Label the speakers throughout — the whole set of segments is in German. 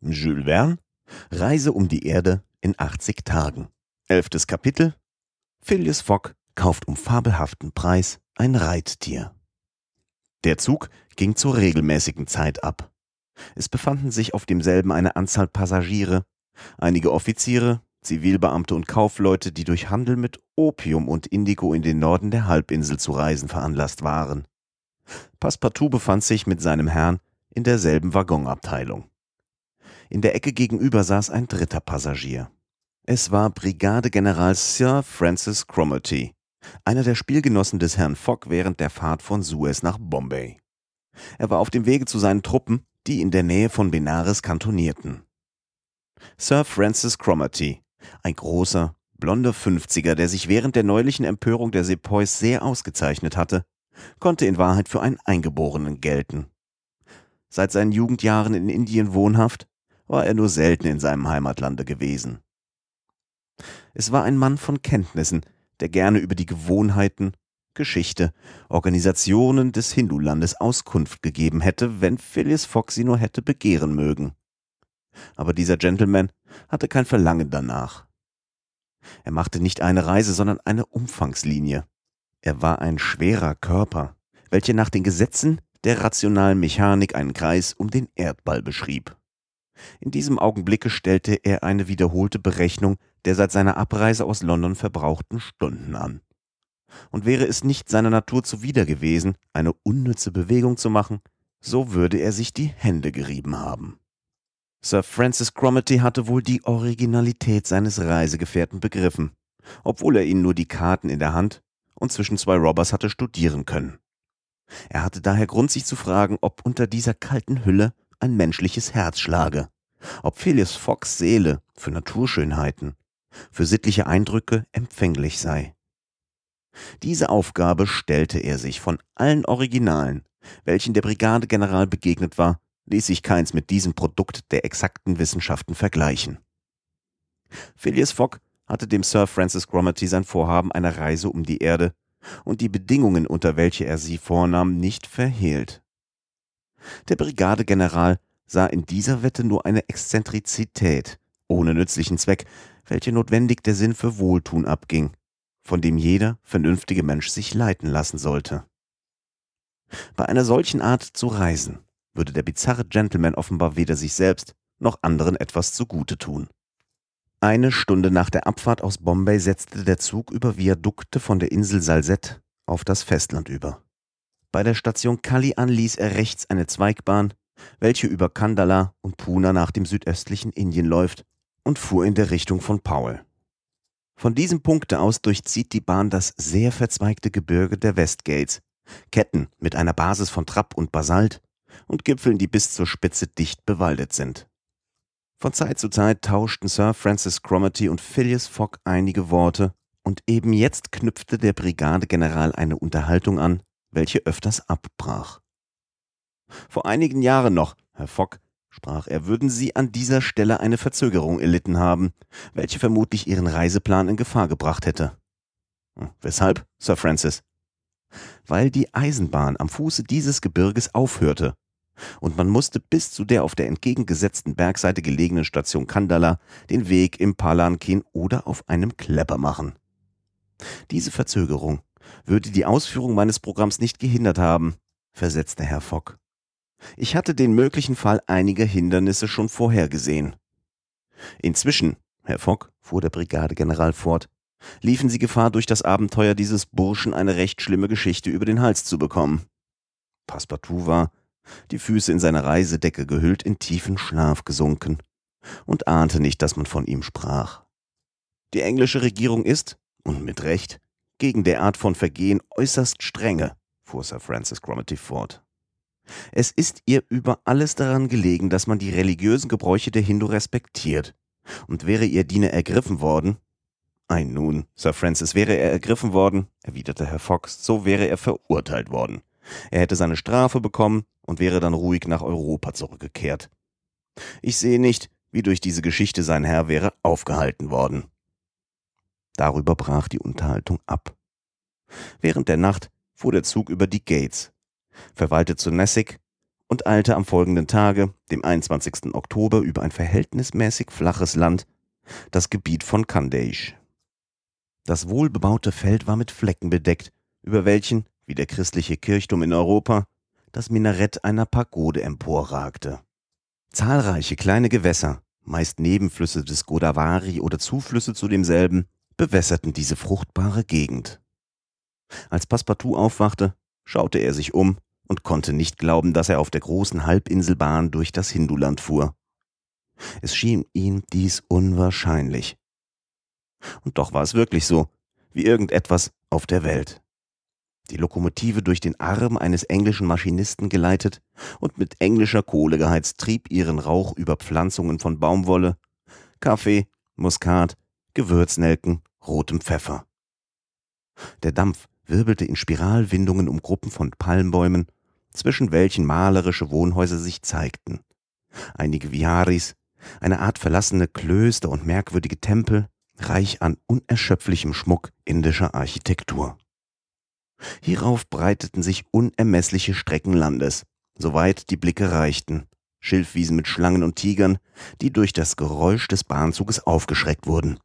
Speaker 1: Jules Verne Reise um die Erde in 80 Tagen. Elftes Kapitel Phileas Fogg kauft um fabelhaften Preis ein Reittier. Der Zug ging zur regelmäßigen Zeit ab. Es befanden sich auf demselben eine Anzahl Passagiere, einige Offiziere, Zivilbeamte und Kaufleute, die durch Handel mit Opium und Indigo in den Norden der Halbinsel zu reisen veranlasst waren. Passepartout befand sich mit seinem Herrn in derselben Waggonabteilung. In der Ecke gegenüber saß ein dritter Passagier. Es war Brigadegeneral Sir Francis Cromarty, einer der Spielgenossen des Herrn Fogg während der Fahrt von Suez nach Bombay. Er war auf dem Wege zu seinen Truppen, die in der Nähe von Benares kantonierten. Sir Francis Cromarty, ein großer, blonder Fünfziger, der sich während der neulichen Empörung der Sepoys sehr ausgezeichnet hatte, konnte in Wahrheit für einen Eingeborenen gelten. Seit seinen Jugendjahren in Indien wohnhaft, war er nur selten in seinem Heimatlande gewesen. Es war ein Mann von Kenntnissen, der gerne über die Gewohnheiten, Geschichte, Organisationen des Hindulandes Auskunft gegeben hätte, wenn Phileas Fogg sie nur hätte begehren mögen. Aber dieser Gentleman hatte kein Verlangen danach. Er machte nicht eine Reise, sondern eine Umfangslinie. Er war ein schwerer Körper, welcher nach den Gesetzen der rationalen Mechanik einen Kreis um den Erdball beschrieb. In diesem Augenblicke stellte er eine wiederholte Berechnung der seit seiner Abreise aus London verbrauchten Stunden an. Und wäre es nicht seiner Natur zuwider gewesen, eine unnütze Bewegung zu machen, so würde er sich die Hände gerieben haben. Sir Francis Cromarty hatte wohl die Originalität seines Reisegefährten begriffen, obwohl er ihn nur die Karten in der Hand und zwischen zwei Robbers hatte studieren können. Er hatte daher Grund, sich zu fragen, ob unter dieser kalten Hülle ein menschliches Herz schlage, ob Phileas Foggs Seele für Naturschönheiten, für sittliche Eindrücke empfänglich sei. Diese Aufgabe stellte er sich von allen Originalen, welchen der Brigadegeneral begegnet war, ließ sich keins mit diesem Produkt der exakten Wissenschaften vergleichen. Phileas Fogg hatte dem Sir Francis Cromarty sein Vorhaben einer Reise um die Erde und die Bedingungen, unter welche er sie vornahm, nicht verhehlt. Der Brigadegeneral sah in dieser Wette nur eine Exzentrizität, ohne nützlichen Zweck, welche notwendig der Sinn für Wohltun abging, von dem jeder vernünftige Mensch sich leiten lassen sollte. Bei einer solchen Art zu reisen, würde der bizarre Gentleman offenbar weder sich selbst noch anderen etwas zugute tun. Eine Stunde nach der Abfahrt aus Bombay setzte der Zug über Viadukte von der Insel Salsette auf das Festland über. Bei der Station Kallian ließ er rechts eine Zweigbahn, welche über Kandala und Pune nach dem südöstlichen Indien läuft, und fuhr in der Richtung von Powell. Von diesem Punkte aus durchzieht die Bahn das sehr verzweigte Gebirge der Westgates, Ketten mit einer Basis von Trapp und Basalt und Gipfeln, die bis zur Spitze dicht bewaldet sind. Von Zeit zu Zeit tauschten Sir Francis Cromarty und Phileas Fogg einige Worte, und eben jetzt knüpfte der Brigadegeneral eine Unterhaltung an, welche öfters abbrach. Vor einigen Jahren noch, Herr Fogg, sprach er, würden Sie an dieser Stelle eine Verzögerung erlitten haben, welche vermutlich Ihren Reiseplan in Gefahr gebracht hätte. Hm, weshalb, Sir Francis? Weil die Eisenbahn am Fuße dieses Gebirges aufhörte, und man musste bis zu der auf der entgegengesetzten Bergseite gelegenen Station Kandala den Weg im Palankin oder auf einem Klepper machen. Diese Verzögerung würde die Ausführung meines Programms nicht gehindert haben, versetzte Herr Fogg. Ich hatte den möglichen Fall einiger Hindernisse schon vorhergesehen. Inzwischen, Herr Fogg, fuhr der Brigadegeneral fort, liefen Sie Gefahr, durch das Abenteuer dieses Burschen eine recht schlimme Geschichte über den Hals zu bekommen. Passepartout war, die Füße in seine Reisedecke gehüllt, in tiefen Schlaf gesunken und ahnte nicht, dass man von ihm sprach. Die englische Regierung ist, und mit Recht, gegen der Art von Vergehen äußerst strenge, fuhr Sir Francis Cromarty fort. Es ist ihr über alles daran gelegen, dass man die religiösen Gebräuche der Hindu respektiert. Und wäre ihr Diener ergriffen worden, Ei nun, Sir Francis, wäre er ergriffen worden, erwiderte Herr Fox, so wäre er verurteilt worden. Er hätte seine Strafe bekommen und wäre dann ruhig nach Europa zurückgekehrt. Ich sehe nicht, wie durch diese Geschichte sein Herr wäre aufgehalten worden. Darüber brach die Unterhaltung ab. Während der Nacht fuhr der Zug über die Gates, verweilte zu Nessig und eilte am folgenden Tage, dem 21. Oktober, über ein verhältnismäßig flaches Land, das Gebiet von Kandeish. Das wohlbebaute Feld war mit Flecken bedeckt, über welchen, wie der christliche Kirchturm in Europa, das Minarett einer Pagode emporragte. Zahlreiche kleine Gewässer, meist Nebenflüsse des Godavari oder Zuflüsse zu demselben, bewässerten diese fruchtbare Gegend. Als Passepartout aufwachte, schaute er sich um und konnte nicht glauben, dass er auf der großen Halbinselbahn durch das Hinduland fuhr. Es schien ihm dies unwahrscheinlich. Und doch war es wirklich so, wie irgendetwas auf der Welt. Die Lokomotive durch den Arm eines englischen Maschinisten geleitet und mit englischer Kohle geheizt, trieb ihren Rauch über Pflanzungen von Baumwolle, Kaffee, Muskat, Gewürznelken, rotem Pfeffer. Der Dampf wirbelte in Spiralwindungen um Gruppen von Palmbäumen, zwischen welchen malerische Wohnhäuser sich zeigten. Einige Viharis, eine Art verlassene Klöster und merkwürdige Tempel, reich an unerschöpflichem Schmuck indischer Architektur. Hierauf breiteten sich unermessliche Strecken Landes, soweit die Blicke reichten, Schilfwiesen mit Schlangen und Tigern, die durch das Geräusch des Bahnzuges aufgeschreckt wurden.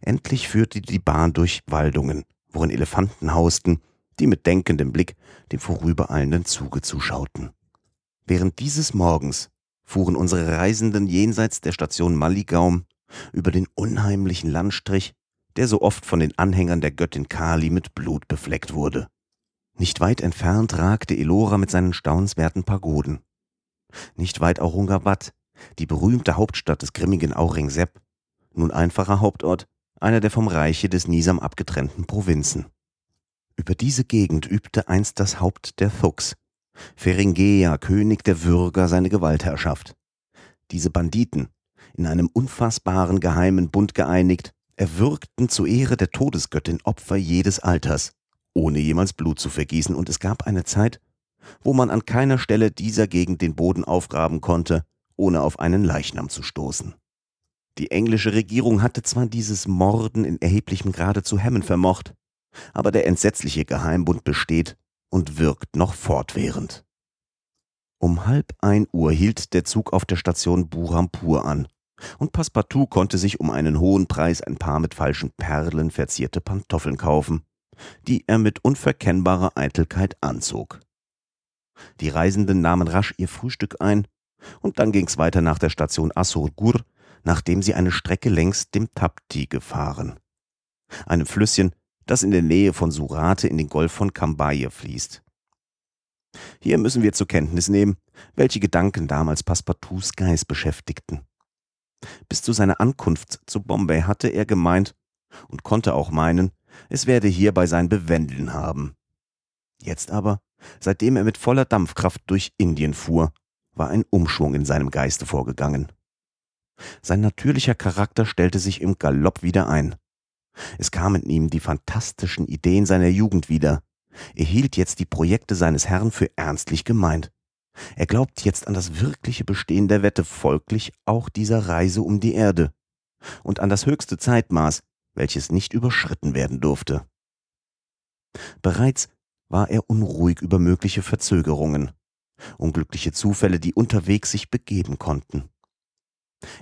Speaker 1: Endlich führte die Bahn durch Waldungen, worin Elefanten hausten, die mit denkendem Blick dem vorübereilenden Zuge zuschauten. Während dieses Morgens fuhren unsere Reisenden jenseits der Station Maligaum über den unheimlichen Landstrich, der so oft von den Anhängern der Göttin Kali mit Blut befleckt wurde. Nicht weit entfernt ragte Elora mit seinen staunenswerten Pagoden. Nicht weit Aurungabad, die berühmte Hauptstadt des grimmigen Aurangzeb, nun einfacher Hauptort, einer der vom Reiche des Nisam abgetrennten Provinzen. Über diese Gegend übte einst das Haupt der Thugs, Feringea, König der Würger, seine Gewaltherrschaft. Diese Banditen, in einem unfassbaren geheimen Bund geeinigt, erwürgten zu Ehre der Todesgöttin Opfer jedes Alters, ohne jemals Blut zu vergießen, und es gab eine Zeit, wo man an keiner Stelle dieser Gegend den Boden aufgraben konnte, ohne auf einen Leichnam zu stoßen. Die englische Regierung hatte zwar dieses Morden in erheblichem Grade zu hemmen vermocht, aber der entsetzliche Geheimbund besteht und wirkt noch fortwährend. Um halb ein Uhr hielt der Zug auf der Station Burampur an, und Passepartout konnte sich um einen hohen Preis ein paar mit falschen Perlen verzierte Pantoffeln kaufen, die er mit unverkennbarer Eitelkeit anzog. Die Reisenden nahmen rasch ihr Frühstück ein, und dann ging's weiter nach der Station Assurgur, nachdem sie eine Strecke längs dem Tapti gefahren. Einem Flüsschen, das in der Nähe von Surate in den Golf von Cambaye fließt. Hier müssen wir zur Kenntnis nehmen, welche Gedanken damals Passepartouts Geist beschäftigten. Bis zu seiner Ankunft zu Bombay hatte er gemeint und konnte auch meinen, es werde hierbei sein Bewändeln haben. Jetzt aber, seitdem er mit voller Dampfkraft durch Indien fuhr, war ein Umschwung in seinem Geiste vorgegangen. Sein natürlicher Charakter stellte sich im Galopp wieder ein. Es kamen ihm die fantastischen Ideen seiner Jugend wieder. Er hielt jetzt die Projekte seines Herrn für ernstlich gemeint. Er glaubt jetzt an das wirkliche Bestehen der Wette, folglich auch dieser Reise um die Erde und an das höchste Zeitmaß, welches nicht überschritten werden durfte. Bereits war er unruhig über mögliche Verzögerungen, unglückliche Zufälle, die unterwegs sich begeben konnten.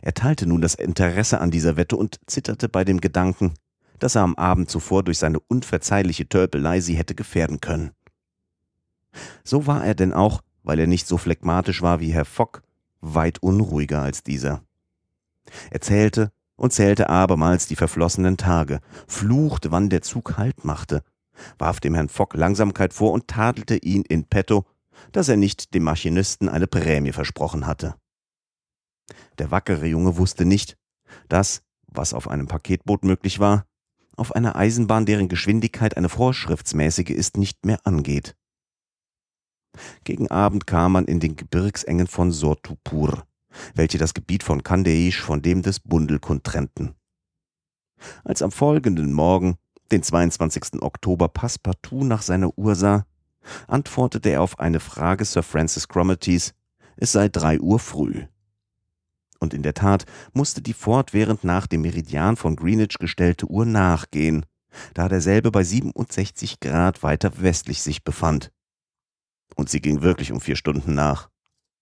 Speaker 1: Er teilte nun das Interesse an dieser Wette und zitterte bei dem Gedanken, dass er am Abend zuvor durch seine unverzeihliche Tölpelei sie hätte gefährden können. So war er denn auch, weil er nicht so phlegmatisch war wie Herr Fock, weit unruhiger als dieser. Er zählte und zählte abermals die verflossenen Tage, fluchte, wann der Zug Halt machte, warf dem Herrn Fock Langsamkeit vor und tadelte ihn in petto, dass er nicht dem Maschinisten eine Prämie versprochen hatte. Der wackere Junge wusste nicht, dass, was auf einem Paketboot möglich war, auf einer Eisenbahn, deren Geschwindigkeit eine vorschriftsmäßige ist, nicht mehr angeht. Gegen Abend kam man in den Gebirgsengen von Sortupur, welche das Gebiet von Kandeish von dem des Bundelkund trennten. Als am folgenden Morgen, den 22. Oktober, Passepartout nach seiner Uhr sah, antwortete er auf eine Frage Sir Francis Cromartys, es sei drei Uhr früh. Und in der Tat musste die fortwährend nach dem Meridian von Greenwich gestellte Uhr nachgehen, da derselbe bei 67 Grad weiter westlich sich befand. Und sie ging wirklich um vier Stunden nach.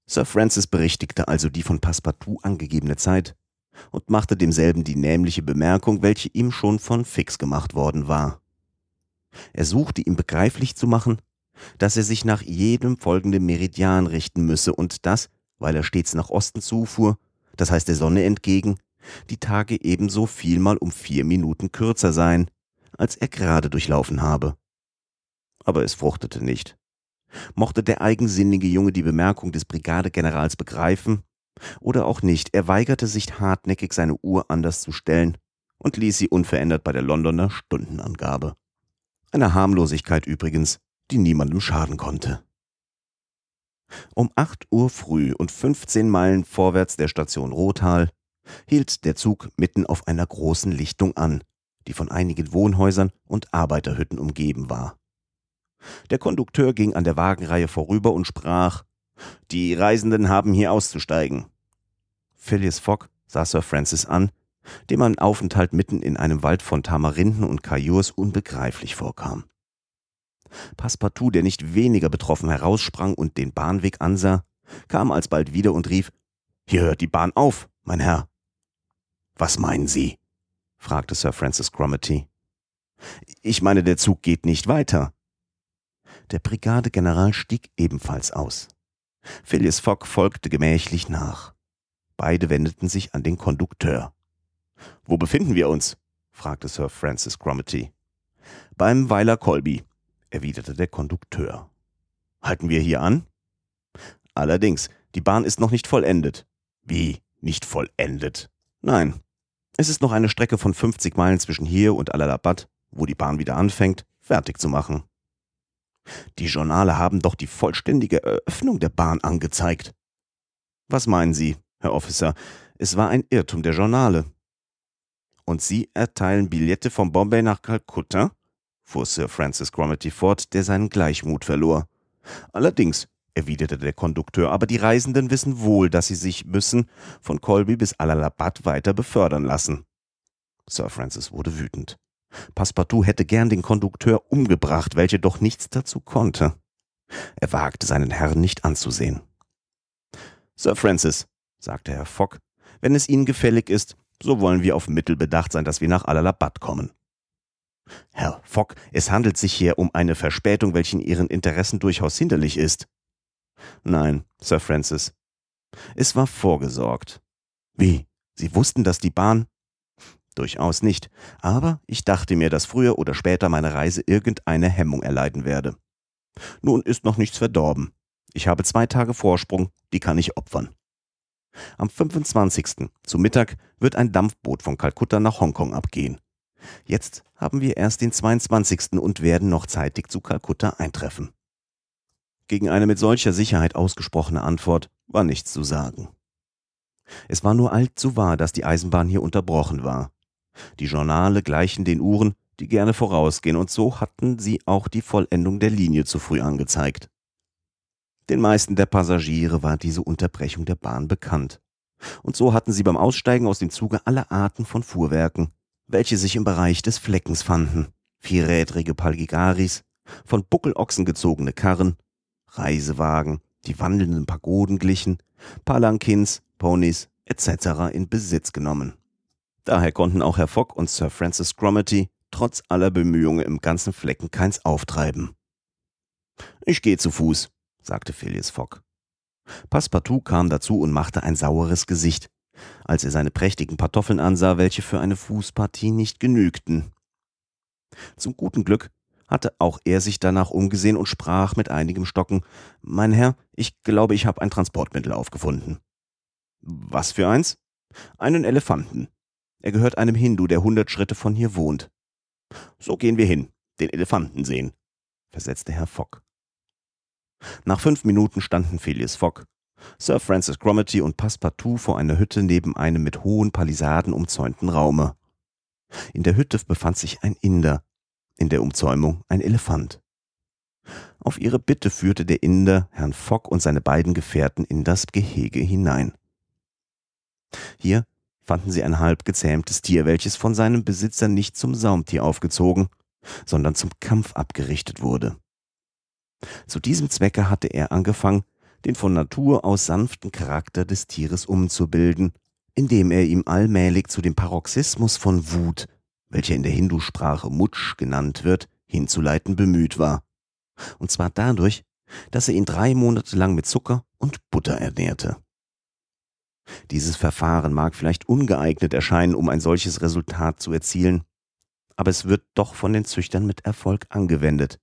Speaker 1: Sir Francis berichtigte also die von Passepartout angegebene Zeit und machte demselben die nämliche Bemerkung, welche ihm schon von Fix gemacht worden war. Er suchte ihm begreiflich zu machen, dass er sich nach jedem folgenden Meridian richten müsse und dass, weil er stets nach Osten zufuhr, das heißt der Sonne entgegen, die Tage ebenso vielmal um vier Minuten kürzer seien, als er gerade durchlaufen habe. Aber es fruchtete nicht. Mochte der eigensinnige Junge die Bemerkung des Brigadegenerals begreifen oder auch nicht, er weigerte sich hartnäckig, seine Uhr anders zu stellen und ließ sie unverändert bei der Londoner Stundenangabe. Eine Harmlosigkeit übrigens, die niemandem schaden konnte. Um acht Uhr früh und 15 Meilen vorwärts der Station Rothal hielt der Zug mitten auf einer großen Lichtung an, die von einigen Wohnhäusern und Arbeiterhütten umgeben war. Der Kondukteur ging an der Wagenreihe vorüber und sprach Die Reisenden haben hier auszusteigen. Phileas Fogg sah Sir Francis an, dem ein Aufenthalt mitten in einem Wald von Tamarinden und Kajurs unbegreiflich vorkam. Passepartout, der nicht weniger betroffen heraussprang und den Bahnweg ansah, kam alsbald wieder und rief Hier hört die Bahn auf, mein Herr. Was meinen Sie? fragte Sir Francis Cromarty. Ich meine, der Zug geht nicht weiter. Der Brigadegeneral stieg ebenfalls aus. Phileas Fogg folgte gemächlich nach. Beide wendeten sich an den Kondukteur. Wo befinden wir uns? fragte Sir Francis Cromarty. Beim Weiler Colby, erwiderte der Kondukteur. Halten wir hier an? Allerdings, die Bahn ist noch nicht vollendet. Wie? Nicht vollendet? Nein. Es ist noch eine Strecke von 50 Meilen zwischen hier und Allahabad, wo die Bahn wieder anfängt, fertig zu machen. Die Journale haben doch die vollständige Eröffnung der Bahn angezeigt. Was meinen Sie, Herr Officer? Es war ein Irrtum der Journale. Und Sie erteilen Billette von Bombay nach Kalkutta? Fuhr Sir Francis Cromarty fort, der seinen Gleichmut verlor. Allerdings, erwiderte der Kondukteur, aber die Reisenden wissen wohl, dass sie sich müssen von Colby bis Allahabad weiter befördern lassen. Sir Francis wurde wütend. Passepartout hätte gern den Kondukteur umgebracht, welcher doch nichts dazu konnte. Er wagte seinen Herrn nicht anzusehen. Sir Francis, sagte Herr Fogg, wenn es Ihnen gefällig ist, so wollen wir auf Mittel bedacht sein, dass wir nach Allahabad kommen. Herr Fogg, es handelt sich hier um eine Verspätung, welche in Ihren Interessen durchaus hinderlich ist. Nein, Sir Francis. Es war vorgesorgt. Wie? Sie wussten, dass die Bahn. Durchaus nicht, aber ich dachte mir, dass früher oder später meine Reise irgendeine Hemmung erleiden werde. Nun ist noch nichts verdorben. Ich habe zwei Tage Vorsprung, die kann ich opfern. Am 25. zu Mittag wird ein Dampfboot von Kalkutta nach Hongkong abgehen. Jetzt haben wir erst den 22. und werden noch zeitig zu Kalkutta eintreffen. Gegen eine mit solcher Sicherheit ausgesprochene Antwort war nichts zu sagen. Es war nur allzu wahr, dass die Eisenbahn hier unterbrochen war. Die Journale gleichen den Uhren, die gerne vorausgehen, und so hatten sie auch die Vollendung der Linie zu früh angezeigt. Den meisten der Passagiere war diese Unterbrechung der Bahn bekannt. Und so hatten sie beim Aussteigen aus dem Zuge alle Arten von Fuhrwerken, welche sich im Bereich des Fleckens fanden. Vierrädrige Palgigaris, von Buckelochsen gezogene Karren, Reisewagen, die wandelnden Pagoden glichen, Palankins, Ponys etc. in Besitz genommen. Daher konnten auch Herr Fogg und Sir Francis Cromarty trotz aller Bemühungen im ganzen Flecken keins auftreiben. Ich gehe zu Fuß, sagte Phileas Fogg. Passepartout kam dazu und machte ein saueres Gesicht, als er seine prächtigen Pantoffeln ansah, welche für eine Fußpartie nicht genügten. Zum guten Glück hatte auch er sich danach umgesehen und sprach mit einigem Stocken Mein Herr, ich glaube, ich habe ein Transportmittel aufgefunden. Was für eins? Einen Elefanten. Er gehört einem Hindu, der hundert Schritte von hier wohnt. So gehen wir hin, den Elefanten sehen, versetzte Herr Fogg. Nach fünf Minuten standen Phileas Fogg, Sir Francis Cromarty und Passepartout vor einer Hütte neben einem mit hohen Palisaden umzäunten Raume. In der Hütte befand sich ein Inder, in der Umzäumung ein Elefant. Auf ihre Bitte führte der Inder Herrn Fogg und seine beiden Gefährten in das Gehege hinein. Hier fanden sie ein halb gezähmtes Tier, welches von seinem Besitzer nicht zum Saumtier aufgezogen, sondern zum Kampf abgerichtet wurde. Zu diesem Zwecke hatte er angefangen, den von Natur aus sanften Charakter des Tieres umzubilden, indem er ihm allmählich zu dem Paroxysmus von Wut, welcher in der Hindusprache Mutsch genannt wird, hinzuleiten bemüht war. Und zwar dadurch, dass er ihn drei Monate lang mit Zucker und Butter ernährte. Dieses Verfahren mag vielleicht ungeeignet erscheinen, um ein solches Resultat zu erzielen, aber es wird doch von den Züchtern mit Erfolg angewendet.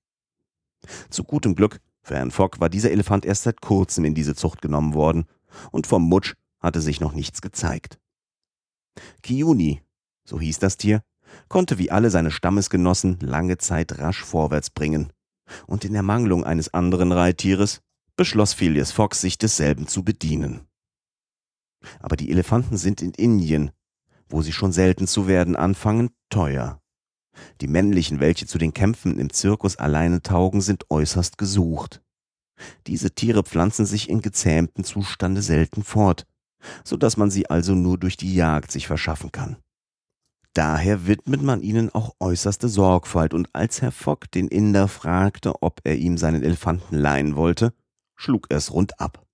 Speaker 1: Zu gutem Glück für Herrn Fogg war dieser Elefant erst seit kurzem in diese Zucht genommen worden, und vom Mutsch hatte sich noch nichts gezeigt. Kiuni, so hieß das Tier, konnte wie alle seine Stammesgenossen lange Zeit rasch vorwärts bringen, und in Ermangelung eines anderen Reittieres beschloss Phileas Fogg, sich desselben zu bedienen. Aber die Elefanten sind in Indien, wo sie schon selten zu werden anfangen, teuer. Die männlichen, welche zu den Kämpfen im Zirkus alleine taugen, sind äußerst gesucht. Diese Tiere pflanzen sich in gezähmtem Zustande selten fort, so dass man sie also nur durch die Jagd sich verschaffen kann. Daher widmet man ihnen auch äußerste Sorgfalt, und als Herr Fogg den Inder fragte, ob er ihm seinen Elefanten leihen wollte, schlug er es rund ab.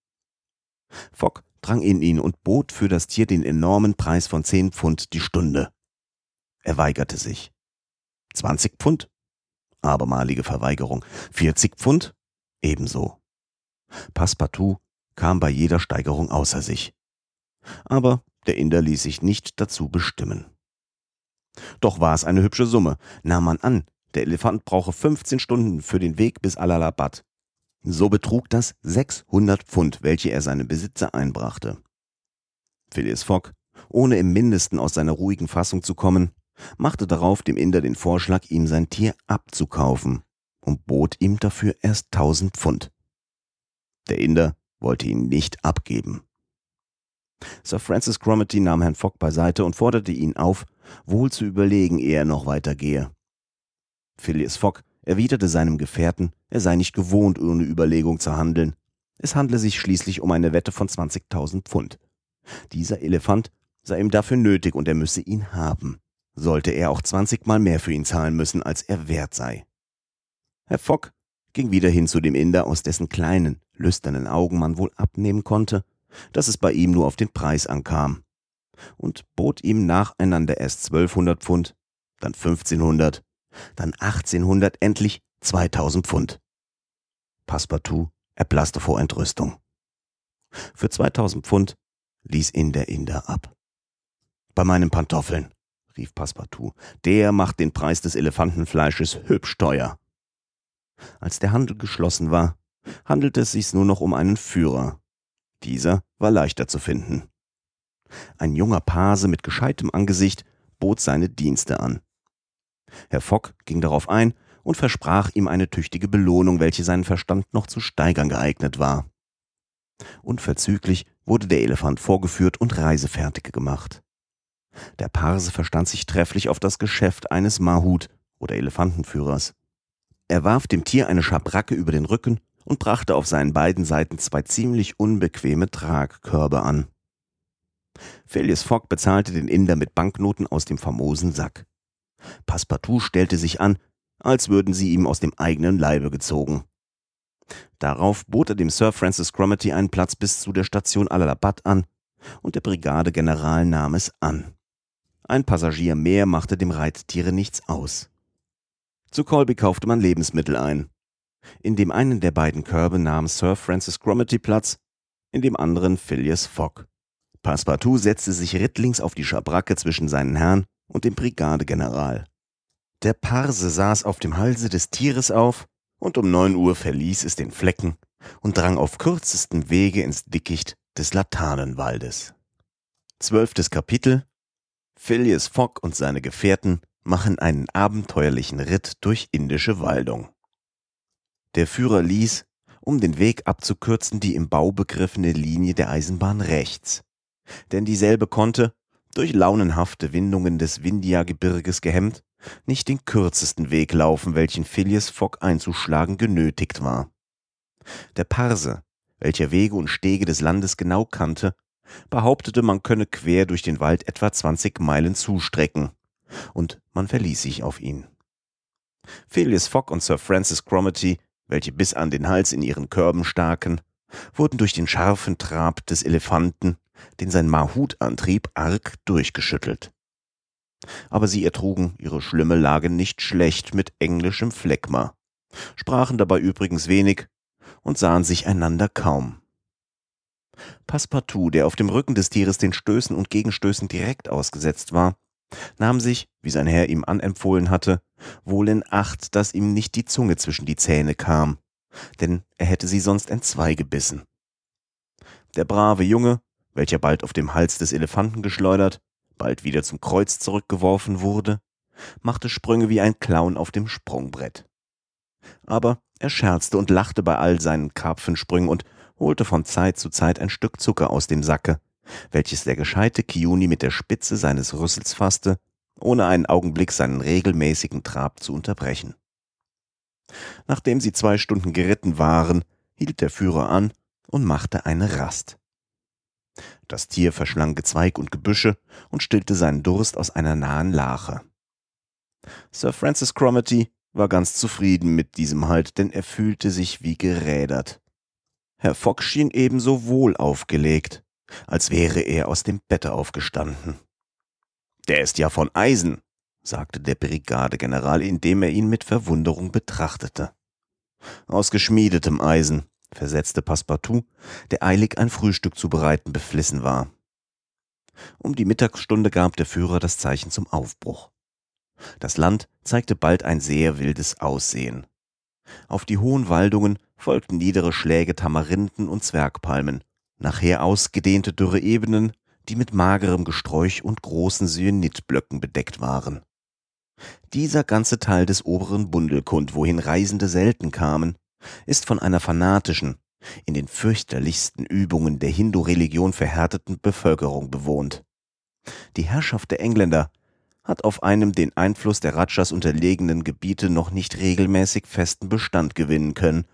Speaker 1: Fogg drang in ihn und bot für das Tier den enormen Preis von zehn Pfund die Stunde. Er weigerte sich. 20 Pfund? Abermalige Verweigerung. 40 Pfund? Ebenso. Passepartout kam bei jeder Steigerung außer sich. Aber der Inder ließ sich nicht dazu bestimmen. Doch war es eine hübsche Summe. Nahm man an, der Elefant brauche 15 Stunden für den Weg bis Allahabad. So betrug das 600 Pfund, welche er seinem Besitzer einbrachte. Phileas Fogg, ohne im mindesten aus seiner ruhigen Fassung zu kommen, machte darauf dem Inder den Vorschlag, ihm sein Tier abzukaufen und bot ihm dafür erst tausend Pfund. Der Inder wollte ihn nicht abgeben. Sir Francis Cromarty nahm Herrn Fogg beiseite und forderte ihn auf, wohl zu überlegen, ehe er noch weitergehe. Phileas Fogg erwiderte seinem Gefährten, er sei nicht gewohnt, ohne Überlegung zu handeln. Es handle sich schließlich um eine Wette von 20.000 Pfund. Dieser Elefant sei ihm dafür nötig und er müsse ihn haben sollte er auch zwanzigmal mehr für ihn zahlen müssen, als er wert sei. Herr Fogg ging wieder hin zu dem Inder, aus dessen kleinen, lüsternen Augen man wohl abnehmen konnte, dass es bei ihm nur auf den Preis ankam, und bot ihm nacheinander erst zwölfhundert Pfund, dann fünfzehnhundert, dann achtzehnhundert, endlich zweitausend Pfund. Passepartout erblasste vor Entrüstung. Für zweitausend Pfund ließ ihn der Inder ab. Bei meinen Pantoffeln, rief Passepartout, der macht den Preis des Elefantenfleisches hübsch teuer. Als der Handel geschlossen war, handelte es sich nur noch um einen Führer. Dieser war leichter zu finden. Ein junger Pase mit gescheitem Angesicht bot seine Dienste an. Herr Fogg ging darauf ein und versprach ihm eine tüchtige Belohnung, welche seinen Verstand noch zu steigern geeignet war. Unverzüglich wurde der Elefant vorgeführt und reisefertig gemacht. Der Parse verstand sich trefflich auf das Geschäft eines Mahut oder Elefantenführers. Er warf dem Tier eine Schabracke über den Rücken und brachte auf seinen beiden Seiten zwei ziemlich unbequeme Tragkörbe an. Phileas Fogg bezahlte den Inder mit Banknoten aus dem famosen Sack. Passepartout stellte sich an, als würden sie ihm aus dem eigenen Leibe gezogen. Darauf bot er dem Sir Francis Cromarty einen Platz bis zu der Station Allahabad an, und der Brigadegeneral nahm es an. Ein Passagier mehr machte dem Reittiere nichts aus. Zu Colby kaufte man Lebensmittel ein. In dem einen der beiden Körbe nahm Sir Francis Cromarty Platz, in dem anderen Phileas Fogg. Passepartout setzte sich rittlings auf die Schabracke zwischen seinen Herrn und dem Brigadegeneral. Der Parse saß auf dem Halse des Tieres auf, und um neun Uhr verließ es den Flecken und drang auf kürzesten Wege ins Dickicht des Laternenwaldes. Zwölftes Kapitel Phileas Fogg und seine Gefährten machen einen abenteuerlichen Ritt durch indische Waldung. Der Führer ließ, um den Weg abzukürzen, die im Bau begriffene Linie der Eisenbahn rechts, denn dieselbe konnte, durch launenhafte Windungen des Vindhya-Gebirges gehemmt, nicht den kürzesten Weg laufen, welchen Phileas Fogg einzuschlagen genötigt war. Der Parse, welcher Wege und Stege des Landes genau kannte, behauptete, man könne quer durch den Wald etwa 20 Meilen zustrecken, und man verließ sich auf ihn. Phileas Fogg und Sir Francis Cromarty welche bis an den Hals in ihren Körben staken, wurden durch den scharfen Trab des Elefanten, den sein Mahut antrieb, arg durchgeschüttelt. Aber sie ertrugen ihre schlimme Lage nicht schlecht mit englischem Phlegma, sprachen dabei übrigens wenig und sahen sich einander kaum. Passepartout, der auf dem Rücken des Tieres den Stößen und Gegenstößen direkt ausgesetzt war, nahm sich, wie sein Herr ihm anempfohlen hatte, wohl in Acht, dass ihm nicht die Zunge zwischen die Zähne kam, denn er hätte sie sonst entzwei gebissen. Der brave Junge, welcher bald auf dem Hals des Elefanten geschleudert, bald wieder zum Kreuz zurückgeworfen wurde, machte Sprünge wie ein Clown auf dem Sprungbrett. Aber er scherzte und lachte bei all seinen Karpfensprüngen und holte von Zeit zu Zeit ein Stück Zucker aus dem Sacke, welches der gescheite Kiuni mit der Spitze seines Rüssels fasste, ohne einen Augenblick seinen regelmäßigen Trab zu unterbrechen. Nachdem sie zwei Stunden geritten waren, hielt der Führer an und machte eine Rast. Das Tier verschlang Gezweig und Gebüsche und stillte seinen Durst aus einer nahen Lache. Sir Francis Cromarty war ganz zufrieden mit diesem Halt, denn er fühlte sich wie gerädert. Herr Fox schien ebenso wohl aufgelegt als wäre er aus dem Bette aufgestanden. Der ist ja von Eisen, sagte der Brigadegeneral, indem er ihn mit Verwunderung betrachtete. Aus geschmiedetem Eisen, versetzte Passepartout, der eilig ein Frühstück zu bereiten beflissen war. Um die Mittagsstunde gab der Führer das Zeichen zum Aufbruch. Das Land zeigte bald ein sehr wildes Aussehen. Auf die hohen Waldungen folgten niedere Schläge Tamarinden und Zwergpalmen, nachher ausgedehnte dürre Ebenen, die mit magerem Gesträuch und großen Syenitblöcken bedeckt waren. Dieser ganze Teil des oberen Bundelkund, wohin Reisende selten kamen, ist von einer fanatischen, in den fürchterlichsten Übungen der Hindu-Religion verhärteten Bevölkerung bewohnt. Die Herrschaft der Engländer hat auf einem den Einfluss der Rajas unterlegenen Gebiete noch nicht regelmäßig festen Bestand gewinnen können,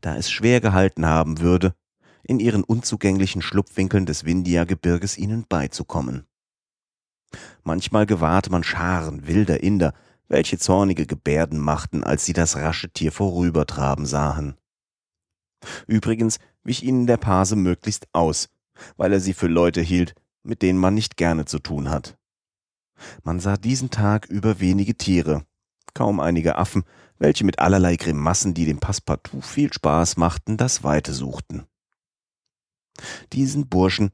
Speaker 1: da es schwer gehalten haben würde, in ihren unzugänglichen Schlupfwinkeln des Vindhya-Gebirges ihnen beizukommen. Manchmal gewahrte man Scharen wilder Inder, welche zornige Gebärden machten, als sie das rasche Tier vorübertraben sahen. Übrigens wich ihnen der Pase möglichst aus, weil er sie für Leute hielt, mit denen man nicht gerne zu tun hat. Man sah diesen Tag über wenige Tiere, kaum einige Affen, welche mit allerlei Grimassen, die dem Passepartout viel Spaß machten, das Weite suchten. Diesen Burschen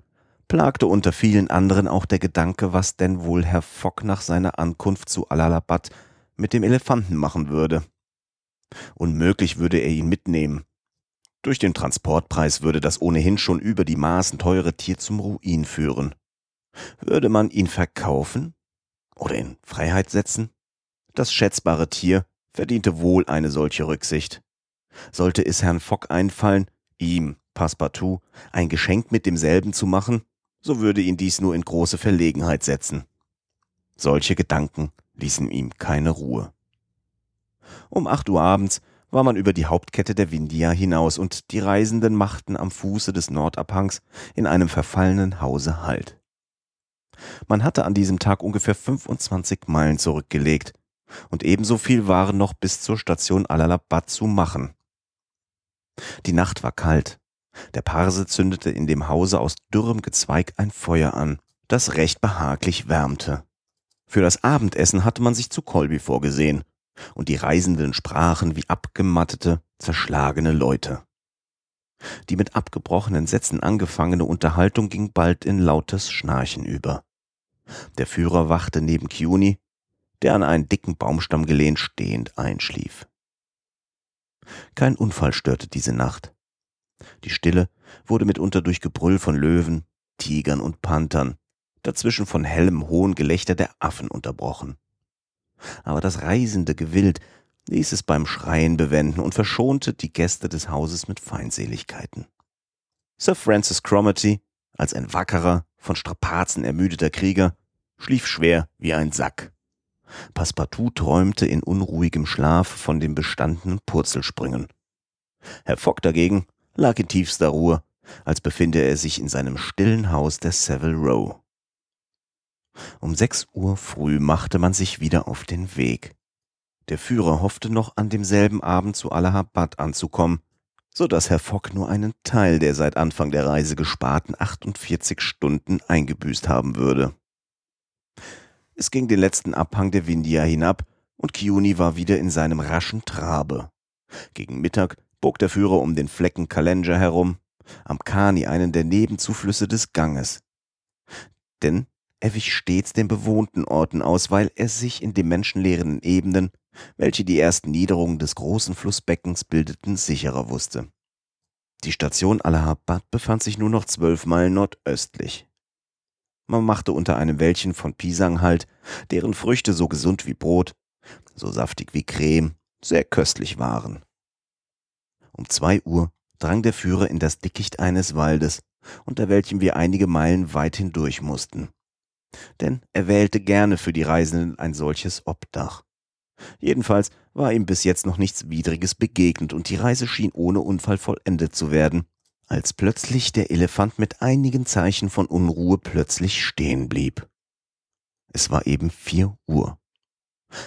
Speaker 1: plagte unter vielen anderen auch der Gedanke, was denn wohl Herr Fogg nach seiner Ankunft zu Allahabad mit dem Elefanten machen würde. Unmöglich würde er ihn mitnehmen. Durch den Transportpreis würde das ohnehin schon über die Maßen teure Tier zum Ruin führen. Würde man ihn verkaufen oder in Freiheit setzen? Das schätzbare Tier verdiente wohl eine solche Rücksicht. Sollte es Herrn Fogg einfallen, ihm, Passepartout, ein Geschenk mit demselben zu machen, so würde ihn dies nur in große Verlegenheit setzen. Solche Gedanken ließen ihm keine Ruhe. Um acht Uhr abends war man über die Hauptkette der Windia hinaus und die Reisenden machten am Fuße des Nordabhangs in einem verfallenen Hause Halt. Man hatte an diesem Tag ungefähr 25 Meilen zurückgelegt und ebenso viel waren noch bis zur Station Allahabad zu machen. Die Nacht war kalt der Parse zündete in dem Hause aus dürrem Gezweig ein Feuer an, das recht behaglich wärmte. Für das Abendessen hatte man sich zu Kolby vorgesehen, und die Reisenden sprachen wie abgemattete, zerschlagene Leute. Die mit abgebrochenen Sätzen angefangene Unterhaltung ging bald in lautes Schnarchen über. Der Führer wachte neben Kiuni, der an einen dicken Baumstamm gelehnt stehend einschlief. Kein Unfall störte diese Nacht. Die Stille wurde mitunter durch Gebrüll von Löwen, Tigern und Panthern, dazwischen von hellem hohen Gelächter der Affen unterbrochen. Aber das reisende Gewild ließ es beim Schreien bewenden und verschonte die Gäste des Hauses mit Feindseligkeiten. Sir Francis Cromarty, als ein wackerer, von Strapazen ermüdeter Krieger, schlief schwer wie ein Sack. Passepartout träumte in unruhigem Schlaf von den bestandenen Purzelsprüngen. Herr Fogg dagegen lag in tiefster Ruhe, als befinde er sich in seinem stillen Haus der Savile Row. Um sechs Uhr früh machte man sich wieder auf den Weg. Der Führer hoffte noch an demselben Abend zu Allahabad anzukommen, so dass Herr Fogg nur einen Teil der seit Anfang der Reise gesparten 48 Stunden eingebüßt haben würde. Es ging den letzten Abhang der Windia hinab und Kiuni war wieder in seinem raschen Trabe. Gegen Mittag bog der Führer um den Flecken Kalenja herum, am Kani einen der Nebenzuflüsse des Ganges. Denn er wich stets den bewohnten Orten aus, weil er sich in den menschenleeren Ebenen, welche die ersten Niederungen des großen Flussbeckens bildeten, sicherer wusste. Die Station Allahabad befand sich nur noch zwölf Meilen nordöstlich. Man machte unter einem Wäldchen von Pisang halt, deren Früchte so gesund wie Brot, so saftig wie Creme, sehr köstlich waren. Um zwei Uhr drang der Führer in das Dickicht eines Waldes, unter welchem wir einige Meilen weit hindurch mussten. Denn er wählte gerne für die Reisenden ein solches Obdach. Jedenfalls war ihm bis jetzt noch nichts Widriges begegnet und die Reise schien ohne Unfall vollendet zu werden, als plötzlich der Elefant mit einigen Zeichen von Unruhe plötzlich stehen blieb. Es war eben vier Uhr.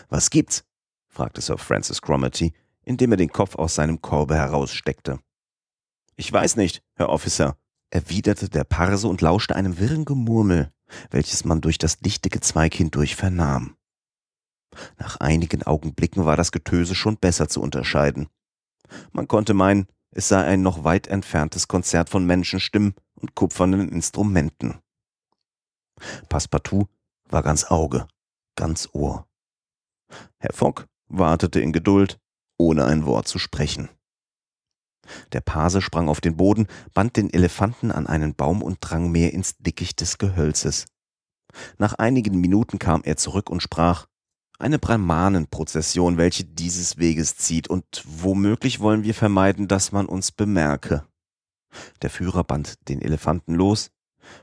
Speaker 1: Was gibt's? fragte Sir Francis Cromarty, indem er den Kopf aus seinem Korbe heraussteckte. Ich weiß nicht, Herr Officer, erwiderte der Parse und lauschte einem wirren Gemurmel, welches man durch das dichte Gezweig hindurch vernahm. Nach einigen Augenblicken war das Getöse schon besser zu unterscheiden. Man konnte meinen, es sei ein noch weit entferntes Konzert von Menschenstimmen und kupfernen Instrumenten. Passepartout war ganz Auge, ganz Ohr. Herr Fogg wartete in Geduld, ohne ein Wort zu sprechen. Der Pase sprang auf den Boden, band den Elefanten an einen Baum und drang mehr ins Dickicht des Gehölzes. Nach einigen Minuten kam er zurück und sprach eine Brahmanenprozession, welche dieses Weges zieht, und womöglich wollen wir vermeiden, dass man uns bemerke. Der Führer band den Elefanten los,